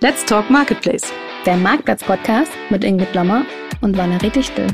Let's Talk Marketplace. Der Marktplatz-Podcast mit Ingrid Lommer und Valerie Dichtel.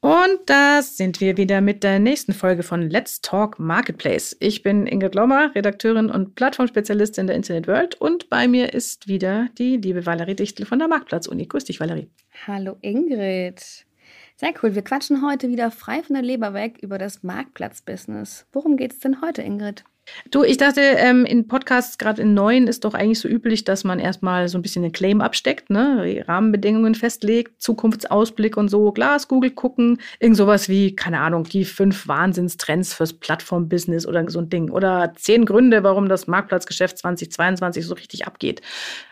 Und da sind wir wieder mit der nächsten Folge von Let's Talk Marketplace. Ich bin Ingrid Lommer, Redakteurin und Plattformspezialistin der Internet World und bei mir ist wieder die liebe Valerie Dichtel von der Marktplatz-Uni. Grüß dich, Valerie. Hallo Ingrid. Sehr cool. Wir quatschen heute wieder frei von der Leber weg über das Marktplatz-Business. Worum geht es denn heute, Ingrid? Du, ich dachte, ähm, in Podcasts, gerade in neuen, ist doch eigentlich so üblich, dass man erstmal so ein bisschen den Claim absteckt, ne? Rahmenbedingungen festlegt, Zukunftsausblick und so, Glaskugel gucken, irgend sowas wie, keine Ahnung, die fünf Wahnsinnstrends fürs Plattformbusiness oder so ein Ding. Oder zehn Gründe, warum das Marktplatzgeschäft 2022 so richtig abgeht.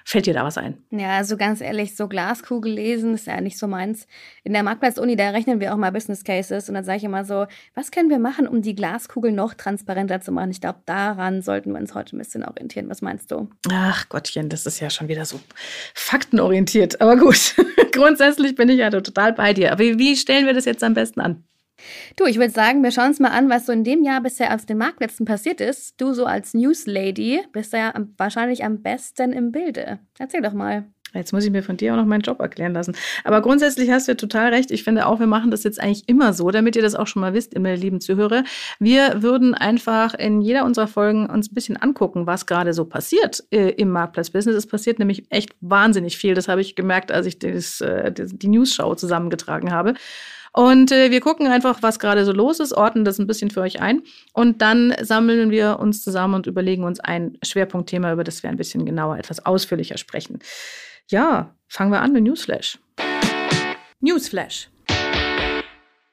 Fällt dir da was ein? Ja, also ganz ehrlich, so Glaskugel lesen ist ja nicht so meins. In der Marktplatz-Uni, da rechnen wir auch mal Business Cases und dann sage ich immer so, was können wir machen, um die Glaskugel noch transparenter zu machen? Ich glaube, daran sollten wir uns heute ein bisschen orientieren. Was meinst du? Ach Gottchen, das ist ja schon wieder so faktenorientiert. Aber gut, grundsätzlich bin ich ja total bei dir. Aber wie stellen wir das jetzt am besten an? Du, ich würde sagen, wir schauen uns mal an, was so in dem Jahr bisher auf den Marktplätzen passiert ist. Du so als Newslady bist ja wahrscheinlich am besten im Bilde. Erzähl doch mal. Jetzt muss ich mir von dir auch noch meinen Job erklären lassen. Aber grundsätzlich hast du total recht. Ich finde auch, wir machen das jetzt eigentlich immer so, damit ihr das auch schon mal wisst, ihr lieben Zuhörer. Wir würden einfach in jeder unserer Folgen uns ein bisschen angucken, was gerade so passiert äh, im Marktplatzbusiness. Es passiert nämlich echt wahnsinnig viel. Das habe ich gemerkt, als ich das, äh, die News-Show zusammengetragen habe. Und äh, wir gucken einfach, was gerade so los ist, ordnen das ein bisschen für euch ein und dann sammeln wir uns zusammen und überlegen uns ein Schwerpunktthema, über das wir ein bisschen genauer, etwas ausführlicher sprechen. Ja, fangen wir an mit Newsflash. Newsflash.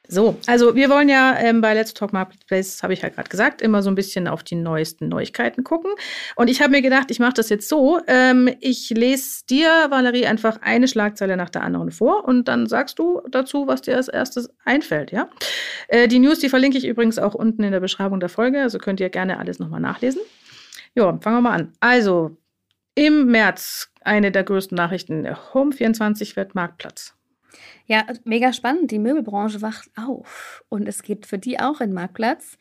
So, also wir wollen ja ähm, bei Let's Talk Marketplace, habe ich ja gerade gesagt, immer so ein bisschen auf die neuesten Neuigkeiten gucken. Und ich habe mir gedacht, ich mache das jetzt so. Ähm, ich lese dir, Valerie, einfach eine Schlagzeile nach der anderen vor und dann sagst du dazu, was dir als erstes einfällt, ja? Äh, die News, die verlinke ich übrigens auch unten in der Beschreibung der Folge, also könnt ihr gerne alles nochmal nachlesen. Ja, fangen wir mal an. Also, im März eine der größten Nachrichten. Home24 wird Marktplatz. Ja, mega spannend. Die Möbelbranche wacht auf. Und es geht für die auch in Marktplatz.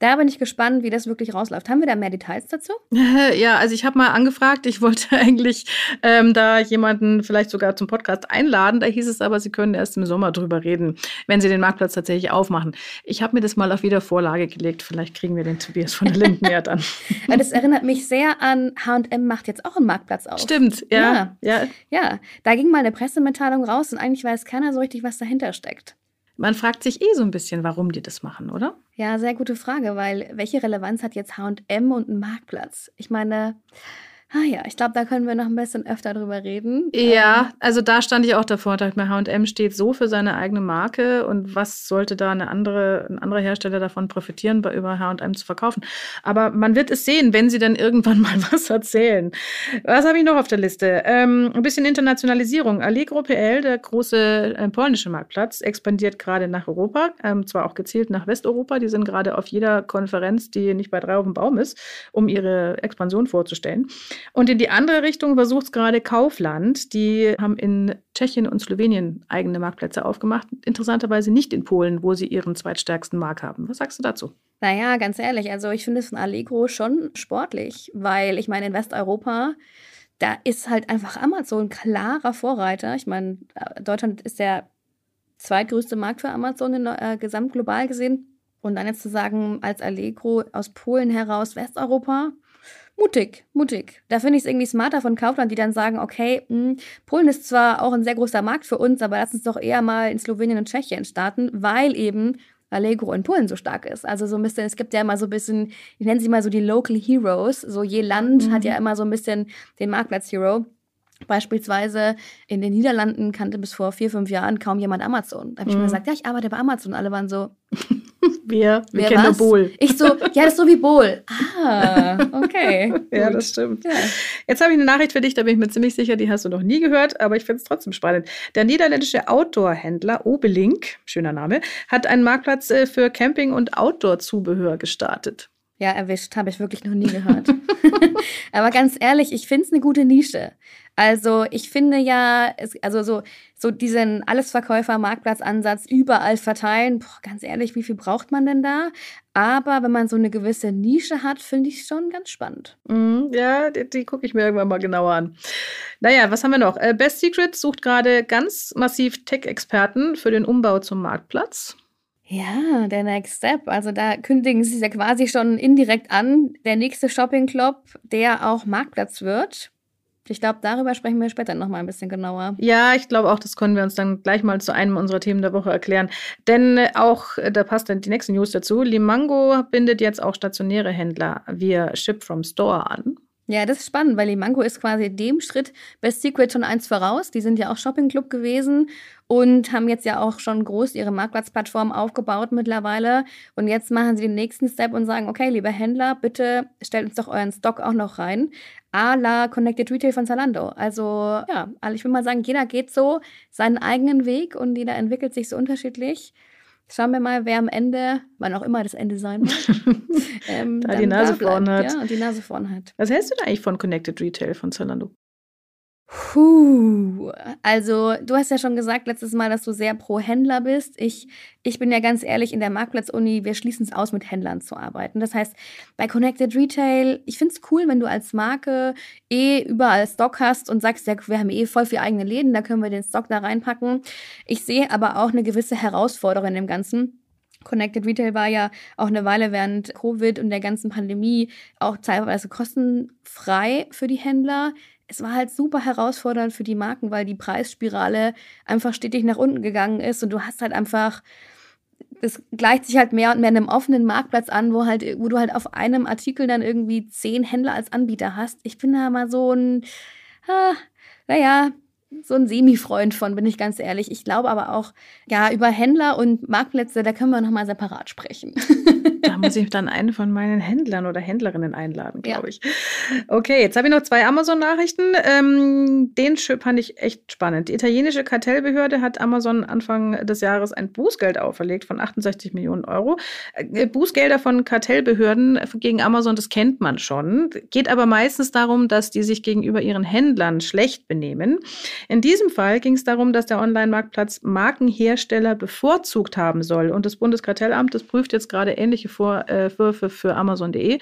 Da bin ich gespannt, wie das wirklich rausläuft. Haben wir da mehr Details dazu? Ja, also ich habe mal angefragt. Ich wollte eigentlich ähm, da jemanden vielleicht sogar zum Podcast einladen. Da hieß es aber, sie können erst im Sommer drüber reden, wenn sie den Marktplatz tatsächlich aufmachen. Ich habe mir das mal auf Wiedervorlage gelegt. Vielleicht kriegen wir den Tobias von der Linden ja dann. das erinnert mich sehr an H&M macht jetzt auch einen Marktplatz auf. Stimmt, ja, ja. Ja, ja. da ging mal eine Pressemitteilung raus und eigentlich weiß keiner so richtig, was dahinter steckt. Man fragt sich eh so ein bisschen, warum die das machen, oder? Ja, sehr gute Frage, weil welche Relevanz hat jetzt HM und ein Marktplatz? Ich meine, Ah ja, ich glaube, da können wir noch ein bisschen öfter drüber reden. Ja, ähm, also da stand ich auch davor und dachte mir, H&M steht so für seine eigene Marke und was sollte da eine andere, ein anderer Hersteller davon profitieren, bei über H&M zu verkaufen? Aber man wird es sehen, wenn sie dann irgendwann mal was erzählen. Was habe ich noch auf der Liste? Ähm, ein bisschen Internationalisierung. Allegro PL, der große äh, polnische Marktplatz, expandiert gerade nach Europa, ähm, zwar auch gezielt nach Westeuropa. Die sind gerade auf jeder Konferenz, die nicht bei drei auf dem Baum ist, um ihre Expansion vorzustellen. Und in die andere Richtung versucht es gerade Kaufland. Die haben in Tschechien und Slowenien eigene Marktplätze aufgemacht. Interessanterweise nicht in Polen, wo sie ihren zweitstärksten Markt haben. Was sagst du dazu? Naja, ganz ehrlich, also ich finde es von Allegro schon sportlich, weil ich meine, in Westeuropa, da ist halt einfach Amazon klarer Vorreiter. Ich meine, Deutschland ist der zweitgrößte Markt für Amazon in, äh, gesamt global gesehen. Und dann jetzt zu sagen, als Allegro aus Polen heraus Westeuropa, mutig, mutig. Da finde ich es irgendwie smarter von Kaufland, die dann sagen, okay, mh, hm, Polen ist zwar auch ein sehr großer Markt für uns, aber lass uns doch eher mal in Slowenien und Tschechien starten, weil eben Allegro in Polen so stark ist. Also so ein bisschen, es gibt ja immer so ein bisschen, ich nenne sie mal so die Local Heroes. So je Land mhm. hat ja immer so ein bisschen den Marktplatz-Hero. Beispielsweise in den Niederlanden kannte bis vor vier, fünf Jahren kaum jemand Amazon. Da habe ich mhm. mir gesagt, ja, ich arbeite bei Amazon. Alle waren so, wir, wir kennen nur Bohl. Ich so, ja, das ist so wie Bohl. Ah, okay. ja, das stimmt. Ja. Jetzt habe ich eine Nachricht für dich, da bin ich mir ziemlich sicher, die hast du noch nie gehört, aber ich finde es trotzdem spannend. Der niederländische Outdoor-Händler Obelink, schöner Name, hat einen Marktplatz äh, für Camping- und Outdoor-Zubehör gestartet. Ja, erwischt, habe ich wirklich noch nie gehört. Aber ganz ehrlich, ich finde es eine gute Nische. Also ich finde ja, es, also so, so diesen Allesverkäufer-Marktplatzansatz überall verteilen, boah, ganz ehrlich, wie viel braucht man denn da? Aber wenn man so eine gewisse Nische hat, finde ich schon ganz spannend. Mm, ja, die, die gucke ich mir irgendwann mal genauer an. Naja, was haben wir noch? Äh, Best Secret sucht gerade ganz massiv Tech-Experten für den Umbau zum Marktplatz. Ja, der Next Step. Also da kündigen sie ja quasi schon indirekt an. Der nächste Shopping Club, der auch Marktplatz wird. Ich glaube, darüber sprechen wir später noch mal ein bisschen genauer. Ja, ich glaube auch, das können wir uns dann gleich mal zu einem unserer Themen der Woche erklären. Denn äh, auch, äh, da passt dann die nächste News dazu, Limango bindet jetzt auch stationäre Händler via Ship from Store an. Ja, das ist spannend, weil Limango ist quasi dem Schritt Best Secret schon eins voraus. Die sind ja auch Shopping Club gewesen und haben jetzt ja auch schon groß ihre Marktplatzplattform aufgebaut mittlerweile. Und jetzt machen sie den nächsten Step und sagen, okay, lieber Händler, bitte stellt uns doch euren Stock auch noch rein. A la Connected Retail von Zalando. Also ja, also ich will mal sagen, jeder geht so seinen eigenen Weg und jeder entwickelt sich so unterschiedlich. Schauen wir mal, wer am Ende, wann auch immer das Ende sein wird, ähm, da die Nase vorn hat. Ja, und die Nase vorn hat. Was hältst du denn eigentlich von Connected Retail von Zalando? Puh, also du hast ja schon gesagt letztes Mal, dass du sehr pro Händler bist. Ich, ich bin ja ganz ehrlich, in der Marktplatz-Uni, wir schließen es aus, mit Händlern zu arbeiten. Das heißt, bei Connected Retail, ich finde es cool, wenn du als Marke eh überall Stock hast und sagst, ja, wir haben eh voll viele eigene Läden, da können wir den Stock da reinpacken. Ich sehe aber auch eine gewisse Herausforderung dem Ganzen. Connected Retail war ja auch eine Weile während Covid und der ganzen Pandemie auch teilweise kostenfrei für die Händler es war halt super herausfordernd für die Marken, weil die Preisspirale einfach stetig nach unten gegangen ist und du hast halt einfach das gleicht sich halt mehr und mehr einem offenen Marktplatz an, wo halt, wo du halt auf einem Artikel dann irgendwie zehn Händler als Anbieter hast. Ich bin da mal so ein, ah, naja, so ein Semi-Freund von, bin ich ganz ehrlich. Ich glaube aber auch, ja, über Händler und Marktplätze, da können wir nochmal separat sprechen. Da muss ich dann einen von meinen Händlern oder Händlerinnen einladen, glaube ja. ich. Okay, jetzt habe ich noch zwei Amazon-Nachrichten. Ähm, den fand ich echt spannend. Die italienische Kartellbehörde hat Amazon Anfang des Jahres ein Bußgeld auferlegt von 68 Millionen Euro. Äh, Bußgelder von Kartellbehörden gegen Amazon, das kennt man schon. Geht aber meistens darum, dass die sich gegenüber ihren Händlern schlecht benehmen. In diesem Fall ging es darum, dass der Online-Marktplatz Markenhersteller bevorzugt haben soll. Und das Bundeskartellamt, das prüft jetzt gerade ähnliche Vorwürfe äh, für Amazon.de.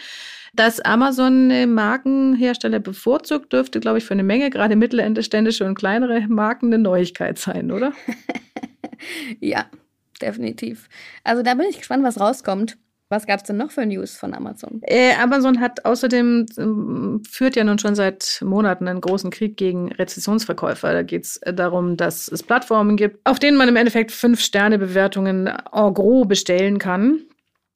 Dass Amazon Markenhersteller bevorzugt, dürfte, glaube ich, für eine Menge, gerade mittelständische und kleinere Marken, eine Neuigkeit sein, oder? ja, definitiv. Also da bin ich gespannt, was rauskommt. Was gab es denn noch für News von Amazon? Äh, Amazon hat außerdem, äh, führt ja nun schon seit Monaten einen großen Krieg gegen Rezessionsverkäufer. Da geht es darum, dass es Plattformen gibt, auf denen man im Endeffekt Fünf-Sterne-Bewertungen en gros bestellen kann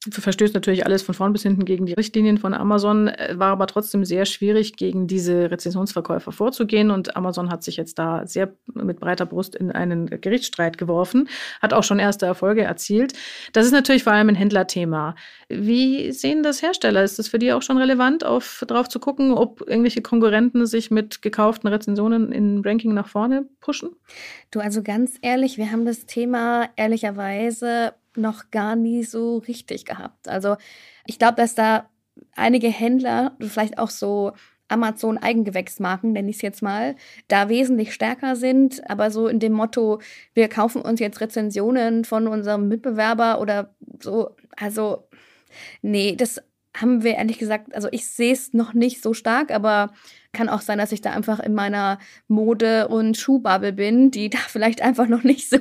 verstößt natürlich alles von vorn bis hinten gegen die Richtlinien von Amazon, äh, war aber trotzdem sehr schwierig, gegen diese Rezensionsverkäufer vorzugehen. Und Amazon hat sich jetzt da sehr mit breiter Brust in einen Gerichtsstreit geworfen, hat auch schon erste Erfolge erzielt. Das ist natürlich vor allem ein Händlerthema. Wie sehen das Hersteller? Ist es für die auch schon relevant, auf, drauf zu gucken, ob irgendwelche Konkurrenten sich mit gekauften Rezensionen in Ranking nach vorne pushen? Du, also ganz ehrlich, wir haben das Thema ehrlicherweise noch gar nie so richtig gehabt. Also ich glaube, dass da einige Händler, vielleicht auch so Amazon Eigengewächsmarken, nenne ich es jetzt mal, da wesentlich stärker sind, aber so in dem Motto, wir kaufen uns jetzt Rezensionen von unserem Mitbewerber oder so, also nee, das haben wir ehrlich gesagt, also ich sehe es noch nicht so stark, aber kann auch sein, dass ich da einfach in meiner Mode- und Schuhbubble bin, die da vielleicht einfach noch nicht so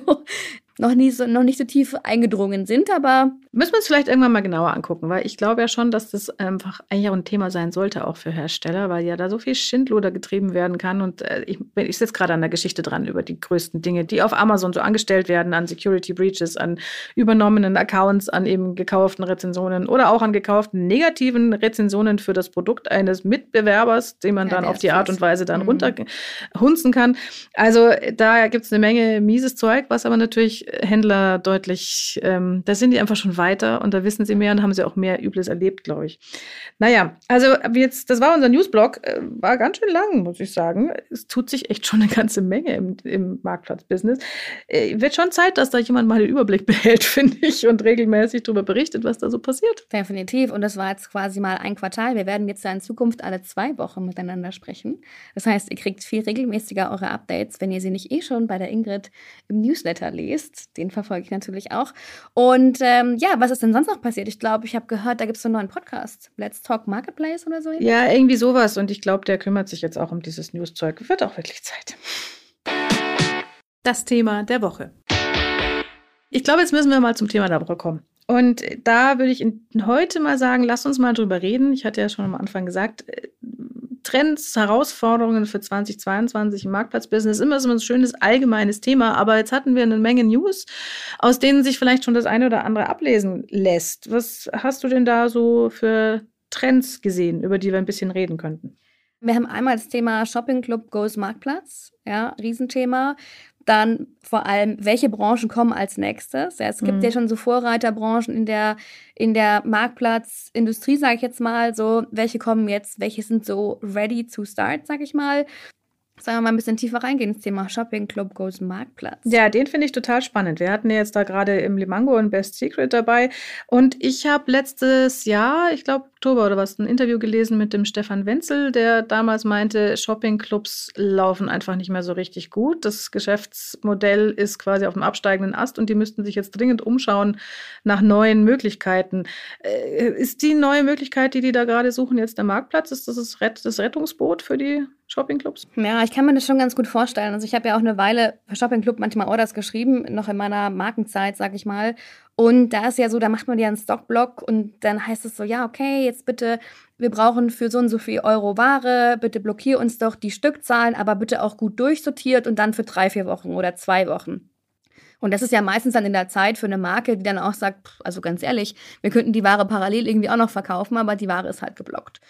noch, nie so, noch nicht so tief eingedrungen sind, aber. Müssen wir uns vielleicht irgendwann mal genauer angucken, weil ich glaube ja schon, dass das einfach eigentlich auch ein Thema sein sollte, auch für Hersteller, weil ja da so viel Schindluder getrieben werden kann. Und äh, ich, ich sitze gerade an der Geschichte dran über die größten Dinge, die auf Amazon so angestellt werden, an Security Breaches, an übernommenen Accounts, an eben gekauften Rezensionen oder auch an gekauften negativen Rezensionen für das Produkt eines Mitbewerbers, den man ja, dann auf die Art und Weise dann mhm. runterhunzen kann. Also da gibt es eine Menge mieses Zeug, was aber natürlich Händler deutlich, ähm, da sind die einfach schon weiter und da wissen sie mehr und haben sie auch mehr Übles erlebt, glaube ich. Naja, also jetzt, das war unser Newsblog, äh, war ganz schön lang, muss ich sagen. Es tut sich echt schon eine ganze Menge im, im Marktplatzbusiness. Äh, wird schon Zeit, dass da jemand mal den Überblick behält, finde ich, und regelmäßig darüber berichtet, was da so passiert. Definitiv. Und das war jetzt quasi mal ein Quartal. Wir werden jetzt ja in Zukunft alle zwei Wochen miteinander sprechen. Das heißt, ihr kriegt viel regelmäßiger eure Updates, wenn ihr sie nicht eh schon bei der Ingrid im Newsletter lest. Den verfolge ich natürlich auch. Und ähm, ja, was ist denn sonst noch passiert? Ich glaube, ich habe gehört, da gibt es einen neuen Podcast. Let's Talk Marketplace oder so. Ja, irgendwie sowas. Und ich glaube, der kümmert sich jetzt auch um dieses Newszeug. Wird auch wirklich Zeit. Das Thema der Woche. Ich glaube, jetzt müssen wir mal zum Thema der Woche kommen. Und da würde ich heute mal sagen, lass uns mal drüber reden. Ich hatte ja schon am Anfang gesagt, äh, Trends, Herausforderungen für 2022 im Marktplatzbusiness, immer so ein schönes allgemeines Thema. Aber jetzt hatten wir eine Menge News, aus denen sich vielleicht schon das eine oder andere ablesen lässt. Was hast du denn da so für Trends gesehen, über die wir ein bisschen reden könnten? Wir haben einmal das Thema Shopping Club Goes Marktplatz, ja, Riesenthema. Dann vor allem, welche Branchen kommen als nächstes? Ja, es gibt mhm. ja schon so Vorreiterbranchen in der, in der Marktplatzindustrie, sage ich jetzt mal. So, welche kommen jetzt? Welche sind so ready to start, sage ich mal? Sagen wir mal ein bisschen tiefer reingehen ins Thema Shopping Club Goes Marktplatz. Ja, den finde ich total spannend. Wir hatten jetzt da gerade im Limango ein Best Secret dabei. Und ich habe letztes Jahr, ich glaube Oktober oder was, ein Interview gelesen mit dem Stefan Wenzel, der damals meinte, Shopping-Clubs laufen einfach nicht mehr so richtig gut. Das Geschäftsmodell ist quasi auf dem absteigenden Ast und die müssten sich jetzt dringend umschauen nach neuen Möglichkeiten. Äh, ist die neue Möglichkeit, die die da gerade suchen, jetzt der Marktplatz? Ist das das Rettungsboot für die Shoppingclubs? Ja, ich kann mir das schon ganz gut vorstellen. Also ich habe ja auch eine Weile für Shoppingclub manchmal Orders geschrieben, noch in meiner Markenzeit, sag ich mal. Und da ist ja so, da macht man ja einen Stockblock und dann heißt es so, ja, okay, jetzt bitte, wir brauchen für so und so viel Euro Ware, bitte blockier uns doch die Stückzahlen, aber bitte auch gut durchsortiert und dann für drei, vier Wochen oder zwei Wochen. Und das ist ja meistens dann in der Zeit für eine Marke, die dann auch sagt, also ganz ehrlich, wir könnten die Ware parallel irgendwie auch noch verkaufen, aber die Ware ist halt geblockt.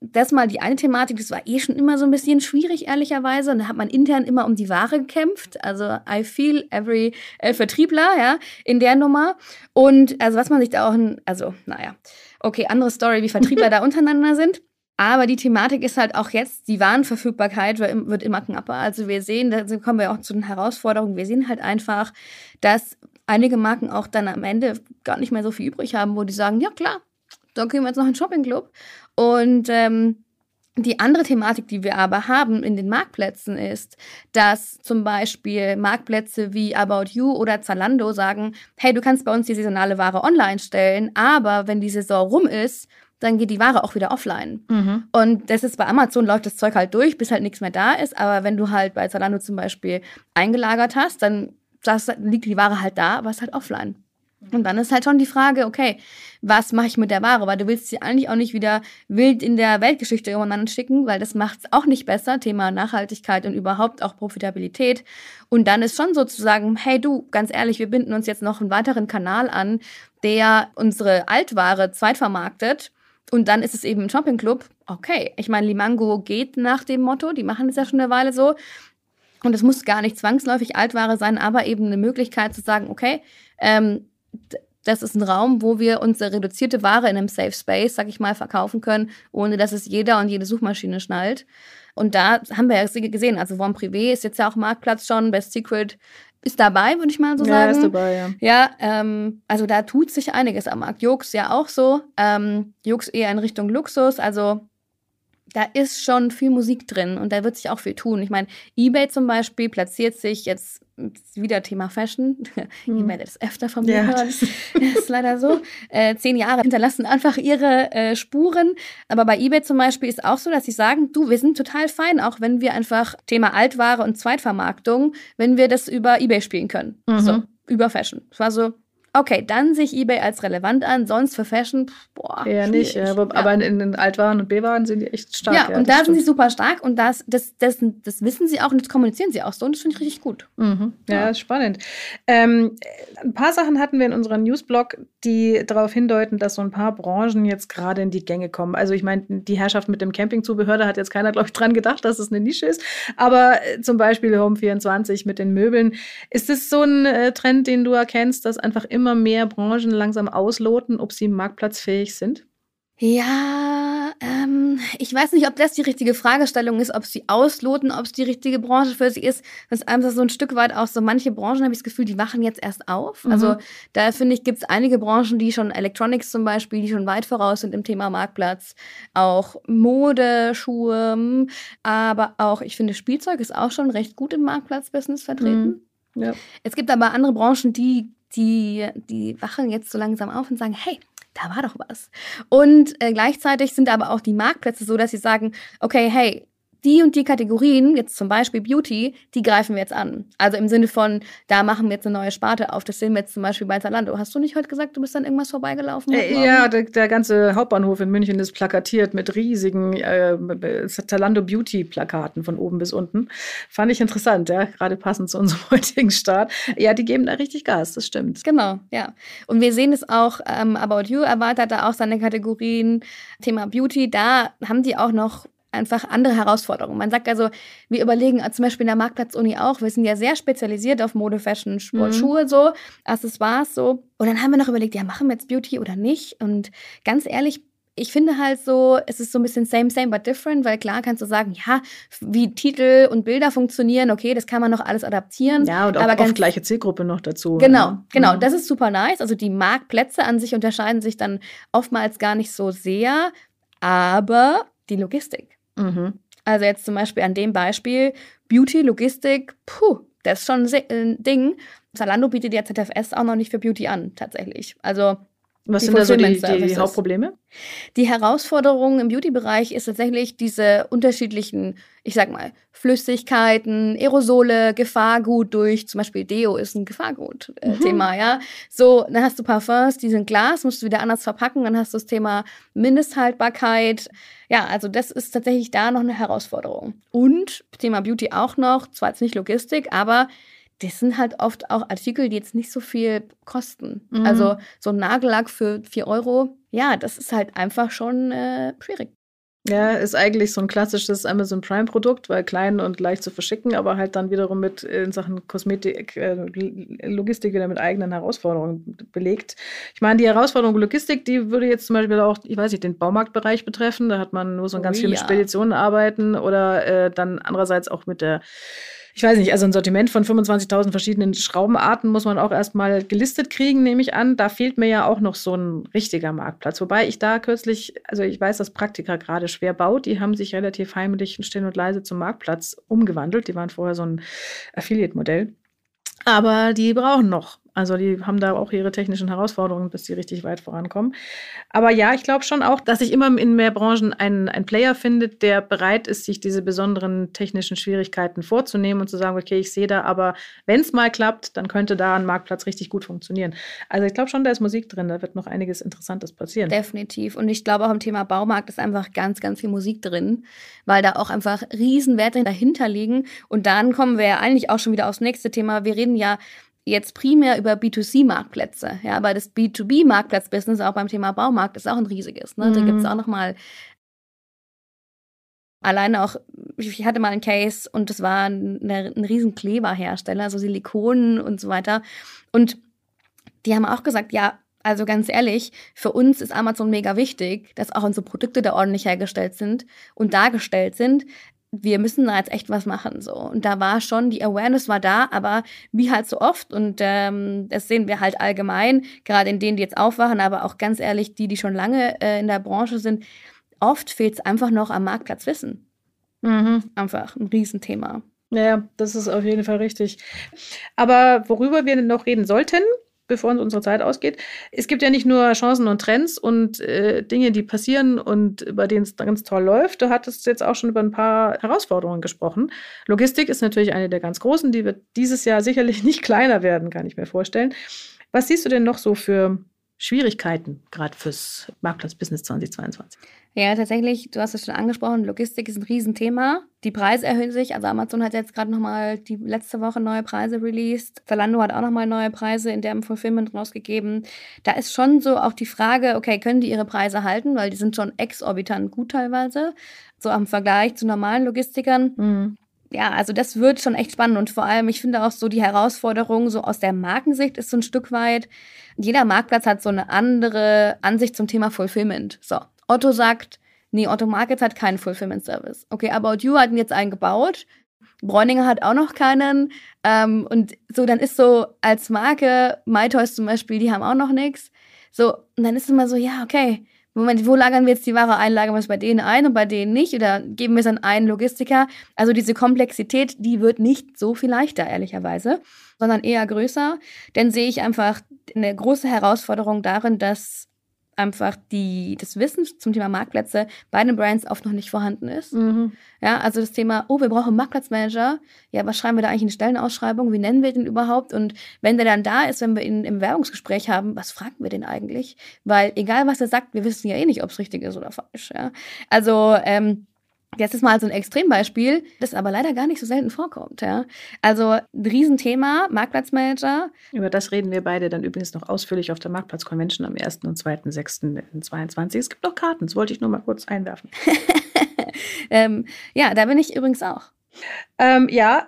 Das mal die eine Thematik, das war eh schon immer so ein bisschen schwierig, ehrlicherweise. Und da hat man intern immer um die Ware gekämpft. Also I feel every äh, Vertriebler, ja, in der Nummer. Und also was man sich da auch, also naja, okay, andere Story, wie Vertriebler da untereinander sind. Aber die Thematik ist halt auch jetzt, die Warenverfügbarkeit wird immer knapper. Also wir sehen, da kommen wir auch zu den Herausforderungen. Wir sehen halt einfach, dass einige Marken auch dann am Ende gar nicht mehr so viel übrig haben, wo die sagen, ja klar, dann gehen wir jetzt noch in den Shoppingclub. Und ähm, die andere Thematik, die wir aber haben in den Marktplätzen ist, dass zum Beispiel Marktplätze wie About You oder Zalando sagen, hey, du kannst bei uns die saisonale Ware online stellen, aber wenn die Saison rum ist, dann geht die Ware auch wieder offline. Mhm. Und das ist bei Amazon läuft das Zeug halt durch, bis halt nichts mehr da ist. Aber wenn du halt bei Zalando zum Beispiel eingelagert hast, dann das, liegt die Ware halt da, aber ist halt offline. Und dann ist halt schon die Frage, okay, was mache ich mit der Ware? Weil du willst sie eigentlich auch nicht wieder wild in der Weltgeschichte irgendwann schicken, weil das macht es auch nicht besser. Thema Nachhaltigkeit und überhaupt auch Profitabilität. Und dann ist schon sozusagen, hey du, ganz ehrlich, wir binden uns jetzt noch einen weiteren Kanal an, der unsere Altware zweitvermarktet. Und dann ist es eben ein Shoppingclub. Okay, ich meine, Limango geht nach dem Motto, die machen es ja schon eine Weile so. Und es muss gar nicht zwangsläufig Altware sein, aber eben eine Möglichkeit zu sagen, okay, ähm, das ist ein Raum, wo wir unsere reduzierte Ware in einem Safe Space, sag ich mal, verkaufen können, ohne dass es jeder und jede Suchmaschine schnallt. Und da haben wir ja gesehen, also Von Privé ist jetzt ja auch Marktplatz schon, Best Secret ist dabei, würde ich mal so sagen. Ja, ist dabei, ja. Ja, ähm, also da tut sich einiges am Markt. Jux ja auch so. Ähm, Jux eher in Richtung Luxus, also da ist schon viel Musik drin und da wird sich auch viel tun. Ich meine, eBay zum Beispiel platziert sich jetzt wieder Thema Fashion. Ihr werdet es öfter von mir ja, hören. Das ist leider so. Äh, zehn Jahre hinterlassen einfach ihre äh, Spuren. Aber bei eBay zum Beispiel ist auch so, dass sie sagen, du, wir sind total fein, auch wenn wir einfach Thema Altware und Zweitvermarktung, wenn wir das über eBay spielen können. Mhm. So, über Fashion. Es war so, Okay, dann sehe ich eBay als relevant an, sonst für Fashion, boah. Eher nicht, ja. aber in den Altwaren und B-Waren sind die echt stark. Ja, ja und da stimmt. sind sie super stark und das, das, das, das wissen sie auch und das kommunizieren sie auch so und das finde ich richtig gut. Mhm. Ja, ja. ist spannend. Ähm, ein paar Sachen hatten wir in unserem Newsblog, die darauf hindeuten, dass so ein paar Branchen jetzt gerade in die Gänge kommen. Also ich meine, die Herrschaft mit dem Campingzubehör, da hat jetzt keiner, glaube ich, dran gedacht, dass es eine Nische ist. Aber äh, zum Beispiel Home 24 mit den Möbeln. Ist das so ein äh, Trend, den du erkennst, dass einfach immer immer mehr Branchen langsam ausloten, ob sie marktplatzfähig sind? Ja, ähm, ich weiß nicht, ob das die richtige Fragestellung ist, ob sie ausloten, ob es die richtige Branche für sie ist. Das ist einfach so ein Stück weit auch so, manche Branchen habe ich das Gefühl, die wachen jetzt erst auf. Mhm. Also da finde ich, gibt es einige Branchen, die schon, Electronics zum Beispiel, die schon weit voraus sind im Thema Marktplatz. Auch Mode, Schuhe, aber auch, ich finde, Spielzeug ist auch schon recht gut im Marktplatzbusiness vertreten. Mhm. Ja. Es gibt aber andere Branchen, die, die, die wachen jetzt so langsam auf und sagen, hey, da war doch was. Und äh, gleichzeitig sind aber auch die Marktplätze so, dass sie sagen, okay, hey, die und die Kategorien, jetzt zum Beispiel Beauty, die greifen wir jetzt an. Also im Sinne von, da machen wir jetzt eine neue Sparte auf. Das sehen wir jetzt zum Beispiel bei Zalando. Hast du nicht heute gesagt, du bist dann irgendwas vorbeigelaufen? Äh, ja, der, der, ganze Hauptbahnhof in München ist plakatiert mit riesigen äh, Zalando Beauty Plakaten von oben bis unten. Fand ich interessant, ja, gerade passend zu unserem heutigen Start. Ja, die geben da richtig Gas, das stimmt. Genau, ja. Und wir sehen es auch, ähm, About You erweitert da auch seine Kategorien. Thema Beauty, da haben die auch noch einfach andere Herausforderungen. Man sagt also, wir überlegen zum Beispiel in der Marktplatz-Uni auch, wir sind ja sehr spezialisiert auf Mode, Fashion, Sport, mhm. Schuhe so, Accessoires so. Und dann haben wir noch überlegt, ja, machen wir jetzt Beauty oder nicht? Und ganz ehrlich, ich finde halt so, es ist so ein bisschen same, same, but different, weil klar kannst du sagen, ja, wie Titel und Bilder funktionieren, okay, das kann man noch alles adaptieren. Ja, und auch aber oft gleiche Zielgruppe noch dazu. Genau, ja. genau, mhm. das ist super nice. Also die Marktplätze an sich unterscheiden sich dann oftmals gar nicht so sehr, aber die Logistik. Mhm. Also jetzt zum Beispiel an dem Beispiel Beauty, Logistik, puh, das ist schon ein Ding. Zalando bietet ja ZFS auch noch nicht für Beauty an, tatsächlich. Also was sind da so die, die, Hauptprobleme? Die Herausforderung im Beauty-Bereich ist tatsächlich diese unterschiedlichen, ich sag mal, Flüssigkeiten, Aerosole, Gefahrgut durch, zum Beispiel Deo ist ein Gefahrgut-Thema, äh, mhm. ja. So, dann hast du Parfums, die sind Glas, musst du wieder anders verpacken, dann hast du das Thema Mindesthaltbarkeit. Ja, also das ist tatsächlich da noch eine Herausforderung. Und Thema Beauty auch noch, zwar jetzt nicht Logistik, aber das sind halt oft auch Artikel, die jetzt nicht so viel kosten. Mhm. Also so ein Nagellack für 4 Euro, ja, das ist halt einfach schon äh, schwierig. Ja, ist eigentlich so ein klassisches Amazon Prime-Produkt, weil klein und leicht zu verschicken, aber halt dann wiederum mit in Sachen Kosmetik, äh, Logistik wieder mit eigenen Herausforderungen belegt. Ich meine, die Herausforderung Logistik, die würde jetzt zum Beispiel auch, ich weiß nicht, den Baumarktbereich betreffen. Da hat man nur so ganz oh, viel mit Speditionen arbeiten oder äh, dann andererseits auch mit der ich weiß nicht, also ein Sortiment von 25.000 verschiedenen Schraubenarten muss man auch erstmal gelistet kriegen, nehme ich an. Da fehlt mir ja auch noch so ein richtiger Marktplatz. Wobei ich da kürzlich, also ich weiß, dass Praktika gerade schwer baut. Die haben sich relativ heimlich still und leise zum Marktplatz umgewandelt. Die waren vorher so ein Affiliate-Modell. Aber die brauchen noch. Also die haben da auch ihre technischen Herausforderungen, bis die richtig weit vorankommen. Aber ja, ich glaube schon auch, dass sich immer in mehr Branchen ein, ein Player findet, der bereit ist, sich diese besonderen technischen Schwierigkeiten vorzunehmen und zu sagen, okay, ich sehe da, aber wenn es mal klappt, dann könnte da ein Marktplatz richtig gut funktionieren. Also ich glaube schon, da ist Musik drin, da wird noch einiges Interessantes passieren. Definitiv. Und ich glaube auch im Thema Baumarkt ist einfach ganz, ganz viel Musik drin, weil da auch einfach Riesenwerte dahinter liegen. Und dann kommen wir ja eigentlich auch schon wieder aufs nächste Thema. Wir reden ja jetzt primär über B2C-Marktplätze. Ja, aber das B2B-Marktplatz-Business auch beim Thema Baumarkt ist auch ein riesiges. Ne? Mhm. Da gibt es auch nochmal alleine auch, ich hatte mal einen Case und das war ein, ein riesen Kleberhersteller, also Silikonen und so weiter. Und die haben auch gesagt, ja, also ganz ehrlich, für uns ist Amazon mega wichtig, dass auch unsere Produkte da ordentlich hergestellt sind und dargestellt sind wir müssen da jetzt echt was machen so und da war schon die Awareness war da aber wie halt so oft und ähm, das sehen wir halt allgemein gerade in denen die jetzt aufwachen aber auch ganz ehrlich die die schon lange äh, in der Branche sind oft fehlt es einfach noch am Marktplatz Wissen mhm. einfach ein Riesenthema ja, das ist auf jeden Fall richtig. Aber worüber wir noch reden sollten, bevor uns unsere Zeit ausgeht. Es gibt ja nicht nur Chancen und Trends und äh, Dinge, die passieren und bei denen es ganz toll läuft. Du hattest jetzt auch schon über ein paar Herausforderungen gesprochen. Logistik ist natürlich eine der ganz großen, die wird dieses Jahr sicherlich nicht kleiner werden, kann ich mir vorstellen. Was siehst du denn noch so für Schwierigkeiten, gerade fürs Marktplatz-Business 2022? Ja, tatsächlich, du hast es schon angesprochen, Logistik ist ein Riesenthema. Die Preise erhöhen sich. Also Amazon hat jetzt gerade nochmal die letzte Woche neue Preise released. Zalando hat auch nochmal neue Preise in deren Fulfillment rausgegeben. Da ist schon so auch die Frage, okay, können die ihre Preise halten? Weil die sind schon exorbitant gut teilweise. So am Vergleich zu normalen Logistikern. Mhm. ja, also das wird schon echt spannend und vor allem, ich finde auch so die Herausforderung so aus der Markensicht ist so ein Stück weit, jeder Marktplatz hat so eine andere Ansicht zum Thema Fulfillment. So, Otto sagt, nee, Otto Markets hat keinen Fulfillment Service. Okay, About You hat jetzt einen gebaut. Bräuninger hat auch noch keinen. Ähm, und so, dann ist so als Marke, MyToys zum Beispiel, die haben auch noch nichts. So, und dann ist es immer so, ja, okay, Moment, wo lagern wir jetzt die Ware ein? Lagern wir es bei denen ein und bei denen nicht? Oder geben wir es an einen Logistiker? Also diese Komplexität, die wird nicht so viel leichter, ehrlicherweise, sondern eher größer. Denn sehe ich einfach eine große Herausforderung darin, dass einfach die, das Wissen zum Thema Marktplätze bei den Brands oft noch nicht vorhanden ist. Mhm. Ja, also das Thema, oh, wir brauchen einen Marktplatzmanager. Ja, was schreiben wir da eigentlich in die Stellenausschreibung? Wie nennen wir den überhaupt? Und wenn der dann da ist, wenn wir ihn im Werbungsgespräch haben, was fragen wir den eigentlich? Weil egal, was er sagt, wir wissen ja eh nicht, ob es richtig ist oder falsch. Ja? Also, ähm, das ist mal so ein Extrembeispiel, das aber leider gar nicht so selten vorkommt. Ja. Also ein Riesenthema, Marktplatzmanager. Über das reden wir beide dann übrigens noch ausführlich auf der Marktplatz-Convention am 1. und 2.6.22. Es gibt noch Karten, das wollte ich nur mal kurz einwerfen. ähm, ja, da bin ich übrigens auch. Ähm, ja,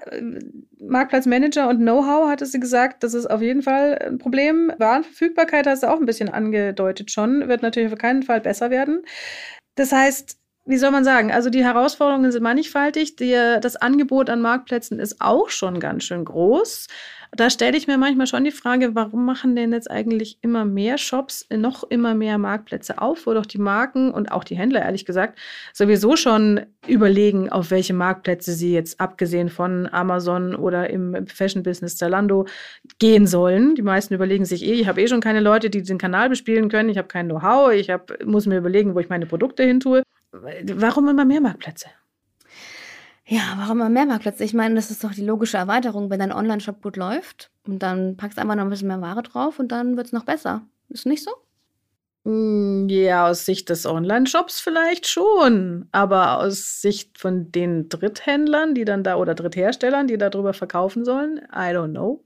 Marktplatzmanager und Know-how, hattest du gesagt, das ist auf jeden Fall ein Problem. Warenverfügbarkeit hast du auch ein bisschen angedeutet schon, wird natürlich auf keinen Fall besser werden. Das heißt, wie soll man sagen, also die Herausforderungen sind mannigfaltig. Die, das Angebot an Marktplätzen ist auch schon ganz schön groß. Da stelle ich mir manchmal schon die Frage, warum machen denn jetzt eigentlich immer mehr Shops noch immer mehr Marktplätze auf, wo doch die Marken und auch die Händler, ehrlich gesagt, sowieso schon überlegen, auf welche Marktplätze sie jetzt abgesehen von Amazon oder im Fashion-Business Zalando gehen sollen. Die meisten überlegen sich eh, ich habe eh schon keine Leute, die den Kanal bespielen können, ich habe kein Know-how, ich hab, muss mir überlegen, wo ich meine Produkte hin tue. Warum immer mehr Marktplätze? Ja, warum immer mehr Marktplätze? Ich meine, das ist doch die logische Erweiterung, wenn dein Online-Shop gut läuft und dann packst du einfach noch ein bisschen mehr Ware drauf und dann wird es noch besser. Ist nicht so? Hm, ja, aus Sicht des Online-Shops vielleicht schon, aber aus Sicht von den Dritthändlern, die dann da oder Drittherstellern, die darüber verkaufen sollen, I don't know.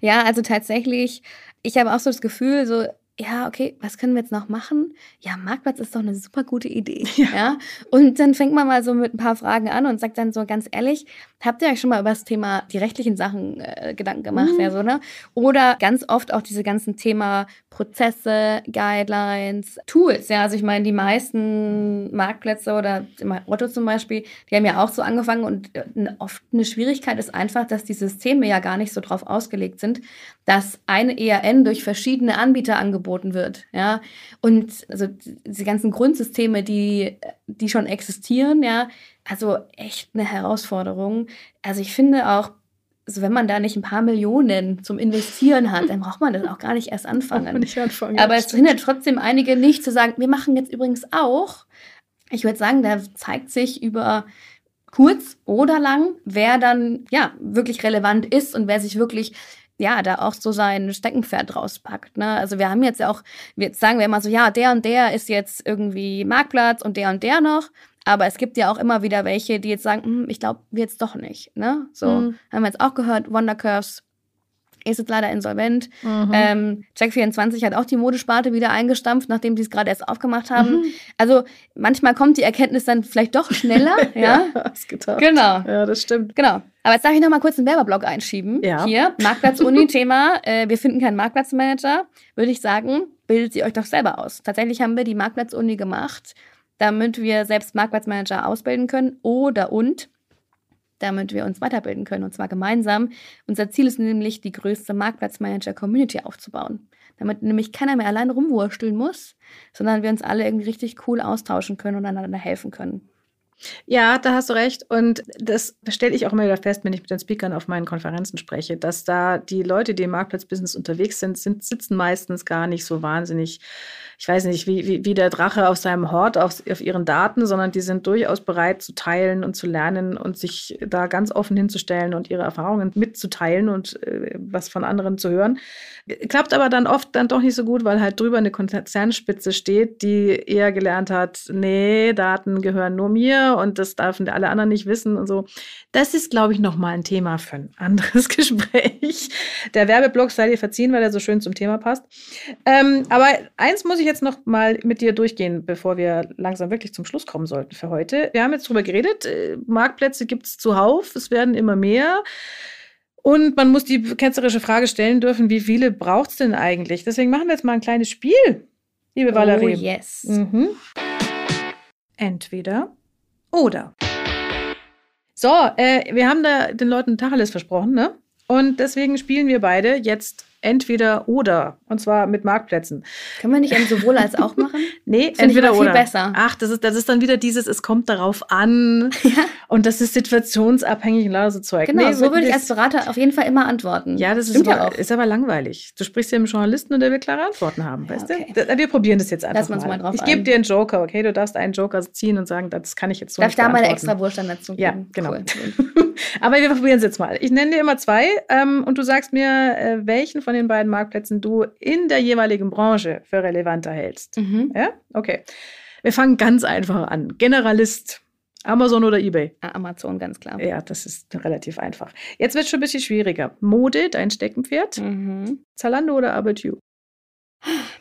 Ja, also tatsächlich, ich habe auch so das Gefühl, so ja, okay, was können wir jetzt noch machen? Ja, Marktplatz ist doch eine super gute Idee. Ja. ja. Und dann fängt man mal so mit ein paar Fragen an und sagt dann so ganz ehrlich, habt ihr euch schon mal über das Thema die rechtlichen Sachen äh, Gedanken gemacht? Mhm. Ja, so, ne? Oder ganz oft auch diese ganzen Thema Prozesse, Guidelines, Tools. Ja, also ich meine, die meisten Marktplätze oder Otto zum Beispiel, die haben ja auch so angefangen und äh, oft eine Schwierigkeit ist einfach, dass die Systeme ja gar nicht so drauf ausgelegt sind, dass eine ERN durch verschiedene Anbieter angeboten wird. Ja, und also diese ganzen Grundsysteme, die, die schon existieren, ja, also echt eine Herausforderung. Also ich finde auch, also wenn man da nicht ein paar Millionen zum Investieren hat, dann braucht man das auch gar nicht erst anfangen. Nicht anfangen Aber es hindert trotzdem einige nicht zu sagen, wir machen jetzt übrigens auch. Ich würde sagen, da zeigt sich über kurz oder lang, wer dann ja wirklich relevant ist und wer sich wirklich ja, da auch so sein Steckenpferd rauspackt. Ne? Also wir haben jetzt ja auch, jetzt sagen wir immer so, ja, der und der ist jetzt irgendwie Marktplatz und der und der noch. Aber es gibt ja auch immer wieder welche, die jetzt sagen, hm, ich glaube, wir jetzt doch nicht. Ne? So mhm. haben wir jetzt auch gehört, Wonder Curves ist jetzt leider insolvent. Mhm. Ähm, Check24 hat auch die Modesparte wieder eingestampft, nachdem sie es gerade erst aufgemacht haben. Mhm. Also manchmal kommt die Erkenntnis dann vielleicht doch schneller. ja, ja gedacht. Genau. Ja, das stimmt. Genau. Aber jetzt darf ich noch mal kurz einen Werbeblock einschieben. Ja. Hier, Marktplatz-Uni-Thema. Äh, wir finden keinen Marktplatzmanager. Würde ich sagen, bildet sie euch doch selber aus. Tatsächlich haben wir die Marktplatz-Uni gemacht, damit wir selbst Marktplatzmanager ausbilden können oder und damit wir uns weiterbilden können und zwar gemeinsam. Unser Ziel ist nämlich, die größte Marktplatzmanager-Community aufzubauen. Damit nämlich keiner mehr allein rumwursteln muss, sondern wir uns alle irgendwie richtig cool austauschen können und einander helfen können. Ja, da hast du recht. Und das stelle ich auch immer wieder fest, wenn ich mit den Speakern auf meinen Konferenzen spreche, dass da die Leute, die im Marktplatzbusiness unterwegs sind, sind sitzen meistens gar nicht so wahnsinnig ich weiß nicht, wie, wie, wie der Drache auf seinem Hort auf, auf ihren Daten, sondern die sind durchaus bereit zu teilen und zu lernen und sich da ganz offen hinzustellen und ihre Erfahrungen mitzuteilen und äh, was von anderen zu hören. Klappt aber dann oft dann doch nicht so gut, weil halt drüber eine Konzernspitze steht, die eher gelernt hat, nee, Daten gehören nur mir, und das dürfen alle anderen nicht wissen und so. Das ist, glaube ich, nochmal ein Thema für ein anderes Gespräch. Der Werbeblock sei dir verziehen, weil er so schön zum Thema passt. Ähm, aber eins muss ich jetzt noch mal mit dir durchgehen, bevor wir langsam wirklich zum Schluss kommen sollten für heute. Wir haben jetzt drüber geredet, äh, Marktplätze gibt es zuhauf, es werden immer mehr. Und man muss die ketzerische Frage stellen dürfen, wie viele braucht es denn eigentlich? Deswegen machen wir jetzt mal ein kleines Spiel, liebe Oh, Valerie. yes. Mhm. Entweder oder. So, äh, wir haben da den Leuten Tacheles versprochen, ne? Und deswegen spielen wir beide jetzt entweder oder. Und zwar mit Marktplätzen. Können wir nicht ein sowohl als auch machen? Nee, ich entweder aber viel oder. besser. Ach, das ist, das ist dann wieder dieses, es kommt darauf an. Und das ist situationsabhängig und so Zeug. Genau, Nee, so würde ich als Berater auf jeden Fall immer antworten. Ja, das ist Stimmt aber, ja ist aber langweilig. Du sprichst ja mit dem Journalisten und der will klare Antworten haben, Ja, weißt okay. du? Da- Wir probieren das jetzt einfach wir uns mal drauf Ich gebe dir einen Joker, okay? Du darfst einen Joker ziehen und sagen, das kann ich jetzt so Darf ich nicht da meine beantworten. extra Wurst dann dazu Ja, geben? genau. Cool. Aber wir probieren es jetzt mal. Ich nenne dir immer zwei ähm, und du sagst mir, äh, welchen von den beiden Marktplätzen du in der jeweiligen Branche für relevanter hältst. Mhm. Ja? Okay. Wir fangen ganz einfach an. Generalist. Amazon oder eBay? Ah, Amazon, ganz klar. Ja, das ist relativ einfach. Jetzt wird es schon ein bisschen schwieriger. Mode, dein Steckenpferd. Mhm. Zalando oder About You?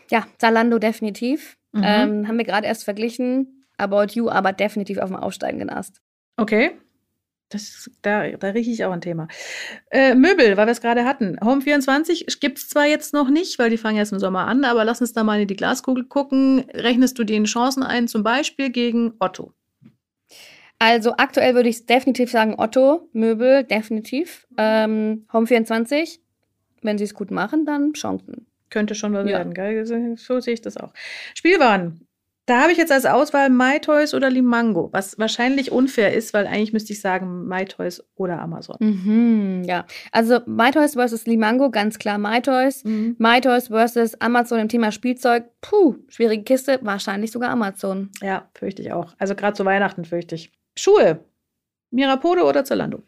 Ja, Zalando definitiv. Mhm. Ähm, haben wir gerade erst verglichen. About You aber definitiv auf dem aufsteigenden Ast. Okay. Das, da, da rieche ich auch ein Thema. Äh, Möbel, weil wir es gerade hatten. Home 24 gibt es zwar jetzt noch nicht, weil die fangen erst im Sommer an, aber lass uns da mal in die Glaskugel gucken. Rechnest du den Chancen ein, zum Beispiel gegen Otto? Also aktuell würde ich definitiv sagen Otto, Möbel, definitiv. Ähm, Home 24, wenn sie es gut machen, dann Chancen. Könnte schon was Ja. werden, gell? So sehe ich das auch. Spielwaren. Da habe ich jetzt als Auswahl MyToys oder Limango, was wahrscheinlich unfair ist, weil eigentlich müsste ich sagen MyToys oder Amazon. Mhm, ja. Also MyToys versus Limango, ganz klar MyToys. Mhm. MyToys versus Amazon im Thema Spielzeug, puh, schwierige Kiste, wahrscheinlich sogar Amazon. Ja, fürchte ich auch. Also gerade zu Weihnachten fürchte ich. Schuhe. Mirapode oder Zalando?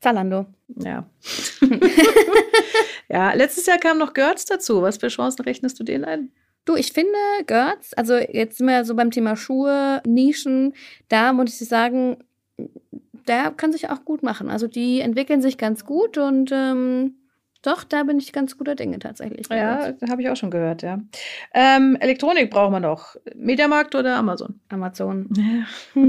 Zalando. Ja. ja, letztes Jahr kam noch Görz dazu. Was für Chancen rechnest du denen ein? Du, ich finde, Götz, also jetzt sind wir so beim Thema Schuhe, Nischen, da muss ich sagen, der kann sich auch gut machen. Also die entwickeln sich ganz gut und ähm, doch, da bin ich ganz guter Dinge tatsächlich. Ja, habe ich auch schon gehört, ja. Ähm, Elektronik braucht man doch. Mediamarkt oder Amazon? Amazon. Ja.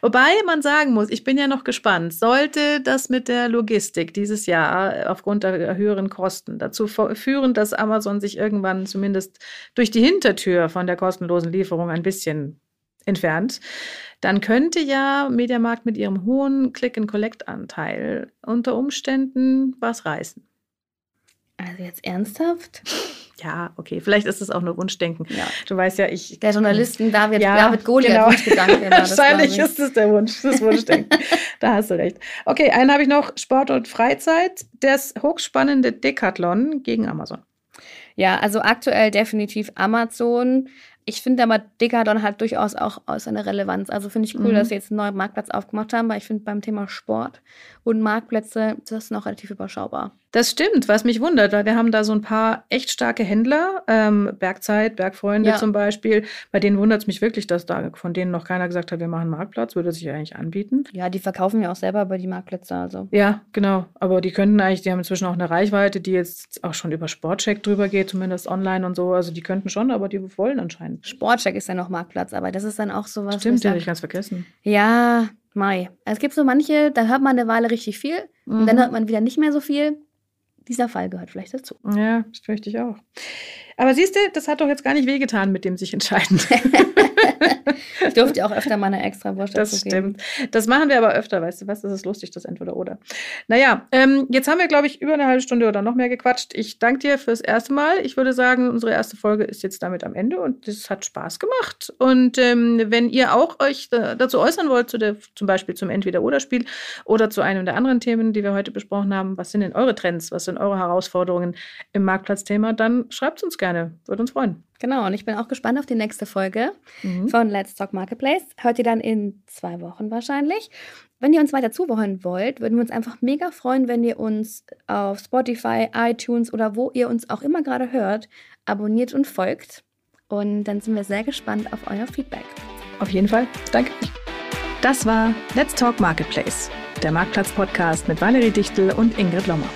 Wobei man sagen muss, ich bin ja noch gespannt, sollte das mit der Logistik dieses Jahr aufgrund der höheren Kosten dazu führen, dass Amazon sich irgendwann zumindest durch die Hintertür von der kostenlosen Lieferung ein bisschen entfernt, dann könnte ja Mediamarkt mit ihrem hohen Click-and-Collect-Anteil unter Umständen was reißen. Also jetzt ernsthaft? Ja, okay, vielleicht ist es auch nur Wunschdenken. Ja. Du weißt ja, ich Der Journalisten David, Ja, David Goliath genau. Wunschgedanke. das, Wahrscheinlich ist es der Wunsch, das Wunschdenken. da hast du recht. Okay, einen habe ich noch: Sport und Freizeit. Das hochspannende Decathlon gegen Amazon. Ja, also aktuell definitiv Amazon. Ich finde aber Decathlon hat durchaus auch aus eine Relevanz. Also finde ich cool, Mhm. dass sie jetzt einen neuen Marktplatz aufgemacht haben, weil ich finde beim Thema Sport und Marktplätze, das ist noch relativ überschaubar. Das stimmt, was mich wundert, weil wir haben da so ein paar echt starke Händler, ähm, Bergzeit, Bergfreunde Ja. zum Beispiel. Bei denen wundert es mich wirklich, dass da von denen noch keiner gesagt hat, wir machen Marktplatz, würde sich ja eigentlich anbieten. Ja, die verkaufen ja auch selber bei die Marktplätze. Also. Ja, genau. Aber die könnten eigentlich, die haben inzwischen auch eine Reichweite, die jetzt auch schon über Sportcheck drüber geht, zumindest online und so. Also die könnten schon, aber die wollen anscheinend. Sportcheck ist ja noch Marktplatz, aber das ist dann auch sowas. Stimmt, den hätte ich ganz vergessen. Ja, Mai. Es gibt so manche, da hört man eine Weile richtig viel und dann Mhm. hört man wieder nicht mehr so viel. Dieser Fall gehört vielleicht dazu. Ja, das fürchte ich auch. Aber siehst du, das hat doch jetzt gar nicht wehgetan mit dem sich entscheiden. Ich durfte auch öfter mal eine extra Wurst Das dazu geben. stimmt. Das machen wir aber öfter, weißt du was? Das ist lustig, das entweder oder. Naja, ähm, jetzt haben wir, glaube ich, über eine halbe Stunde oder noch mehr gequatscht. Ich danke dir fürs erste Mal. Ich würde sagen, unsere erste Folge ist jetzt damit am Ende und das hat Spaß gemacht. Und ähm, wenn ihr auch euch dazu äußern wollt, zu der, zum Beispiel zum Entweder-Oder-Spiel oder zu einem der anderen Themen, die wir heute besprochen haben, was sind denn eure Trends, was sind eure Herausforderungen im Marktplatzthema, dann schreibt uns gerne. Würde uns freuen. Genau, und ich bin auch gespannt auf die nächste Folge Mhm. von Let's Talk Marketplace. Hört ihr dann in zwei Wochen wahrscheinlich. Wenn ihr uns weiter zuhören wollt, würden wir uns einfach mega freuen, wenn ihr uns auf Spotify, iTunes oder wo ihr uns auch immer gerade hört, abonniert und folgt. Und dann sind wir sehr gespannt auf euer Feedback. Auf jeden Fall. Danke. Das war Let's Talk Marketplace, der Marktplatz-Podcast mit Valerie Dichtel und Ingrid Lommer.